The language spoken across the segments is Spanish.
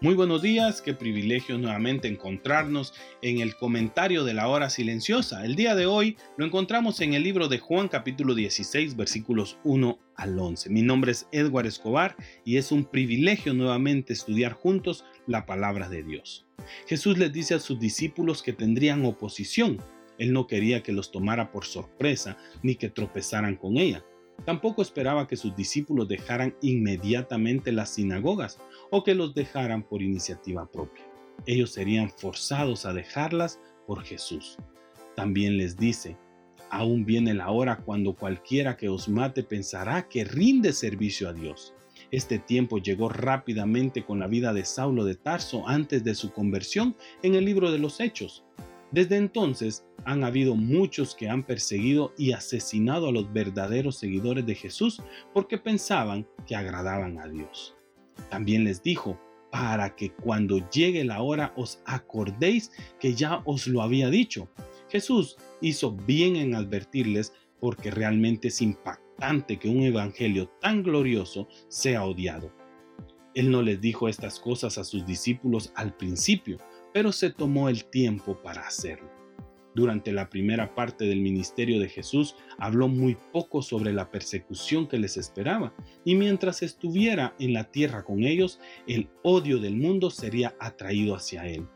Muy buenos días, qué privilegio nuevamente encontrarnos en el comentario de la hora silenciosa. El día de hoy lo encontramos en el libro de Juan capítulo 16 versículos 1 al 11. Mi nombre es Edward Escobar y es un privilegio nuevamente estudiar juntos la palabra de Dios. Jesús les dice a sus discípulos que tendrían oposición. Él no quería que los tomara por sorpresa ni que tropezaran con ella. Tampoco esperaba que sus discípulos dejaran inmediatamente las sinagogas o que los dejaran por iniciativa propia. Ellos serían forzados a dejarlas por Jesús. También les dice, aún viene la hora cuando cualquiera que os mate pensará que rinde servicio a Dios. Este tiempo llegó rápidamente con la vida de Saulo de Tarso antes de su conversión en el libro de los Hechos. Desde entonces han habido muchos que han perseguido y asesinado a los verdaderos seguidores de Jesús porque pensaban que agradaban a Dios. También les dijo, para que cuando llegue la hora os acordéis que ya os lo había dicho. Jesús hizo bien en advertirles porque realmente es impactante que un evangelio tan glorioso sea odiado. Él no les dijo estas cosas a sus discípulos al principio, pero se tomó el tiempo para hacerlo. Durante la primera parte del ministerio de Jesús habló muy poco sobre la persecución que les esperaba, y mientras estuviera en la tierra con ellos, el odio del mundo sería atraído hacia él.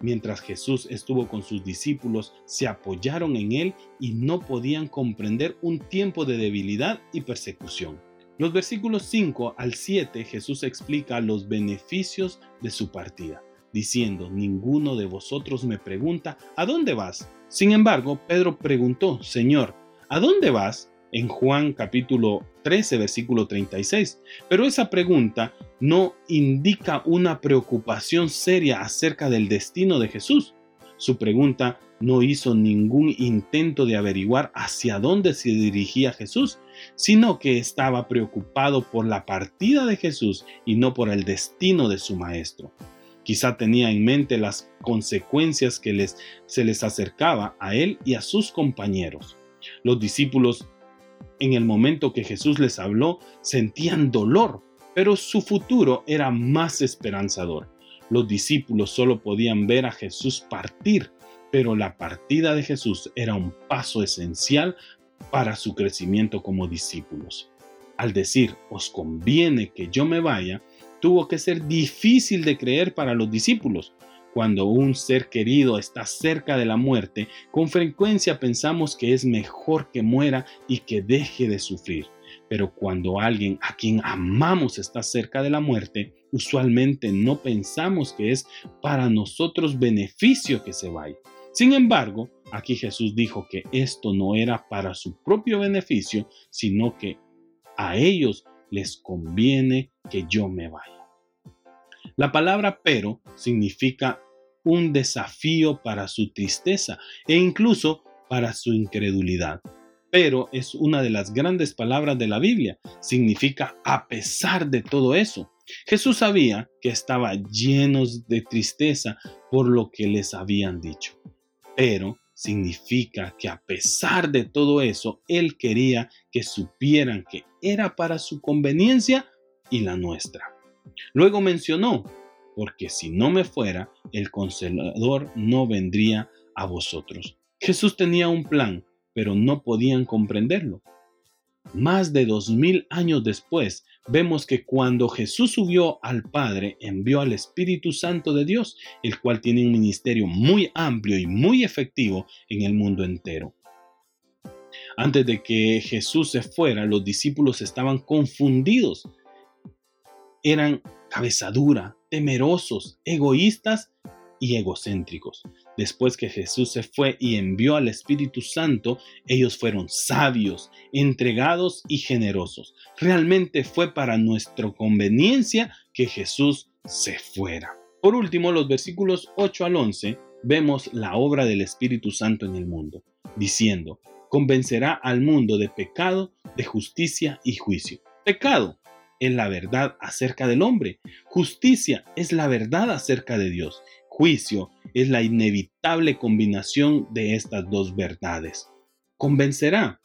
Mientras Jesús estuvo con sus discípulos, se apoyaron en él y no podían comprender un tiempo de debilidad y persecución. Los versículos 5 al 7 Jesús explica los beneficios de su partida diciendo, ninguno de vosotros me pregunta, ¿a dónde vas? Sin embargo, Pedro preguntó, Señor, ¿a dónde vas? En Juan capítulo 13, versículo 36. Pero esa pregunta no indica una preocupación seria acerca del destino de Jesús. Su pregunta no hizo ningún intento de averiguar hacia dónde se dirigía Jesús, sino que estaba preocupado por la partida de Jesús y no por el destino de su Maestro. Quizá tenía en mente las consecuencias que les, se les acercaba a él y a sus compañeros. Los discípulos, en el momento que Jesús les habló, sentían dolor, pero su futuro era más esperanzador. Los discípulos solo podían ver a Jesús partir, pero la partida de Jesús era un paso esencial para su crecimiento como discípulos. Al decir, os conviene que yo me vaya, tuvo que ser difícil de creer para los discípulos. Cuando un ser querido está cerca de la muerte, con frecuencia pensamos que es mejor que muera y que deje de sufrir. Pero cuando alguien a quien amamos está cerca de la muerte, usualmente no pensamos que es para nosotros beneficio que se vaya. Sin embargo, aquí Jesús dijo que esto no era para su propio beneficio, sino que a ellos les conviene que yo me vaya. La palabra pero significa un desafío para su tristeza e incluso para su incredulidad. Pero es una de las grandes palabras de la Biblia. Significa a pesar de todo eso. Jesús sabía que estaba llenos de tristeza por lo que les habían dicho. Pero significa que a pesar de todo eso, Él quería que supieran que era para su conveniencia y la nuestra. Luego mencionó, porque si no me fuera, el consolador no vendría a vosotros. Jesús tenía un plan, pero no podían comprenderlo. Más de dos mil años después, vemos que cuando Jesús subió al Padre, envió al Espíritu Santo de Dios, el cual tiene un ministerio muy amplio y muy efectivo en el mundo entero. Antes de que Jesús se fuera, los discípulos estaban confundidos eran cabezadura, temerosos, egoístas y egocéntricos. Después que Jesús se fue y envió al Espíritu Santo, ellos fueron sabios, entregados y generosos. Realmente fue para nuestra conveniencia que Jesús se fuera. Por último, los versículos 8 al 11 vemos la obra del Espíritu Santo en el mundo, diciendo, convencerá al mundo de pecado, de justicia y juicio. Pecado es la verdad acerca del hombre, justicia es la verdad acerca de Dios, juicio es la inevitable combinación de estas dos verdades. Convencerá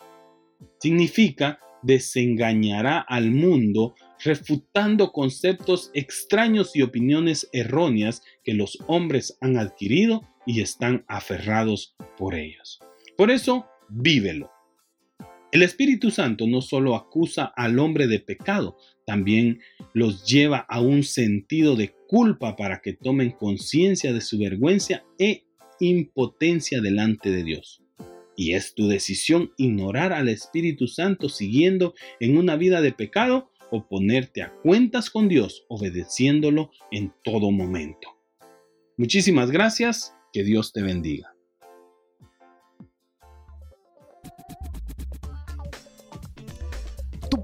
significa desengañará al mundo refutando conceptos extraños y opiniones erróneas que los hombres han adquirido y están aferrados por ellos. Por eso, vívelo. El Espíritu Santo no solo acusa al hombre de pecado, también los lleva a un sentido de culpa para que tomen conciencia de su vergüenza e impotencia delante de Dios. Y es tu decisión ignorar al Espíritu Santo siguiendo en una vida de pecado o ponerte a cuentas con Dios obedeciéndolo en todo momento. Muchísimas gracias, que Dios te bendiga.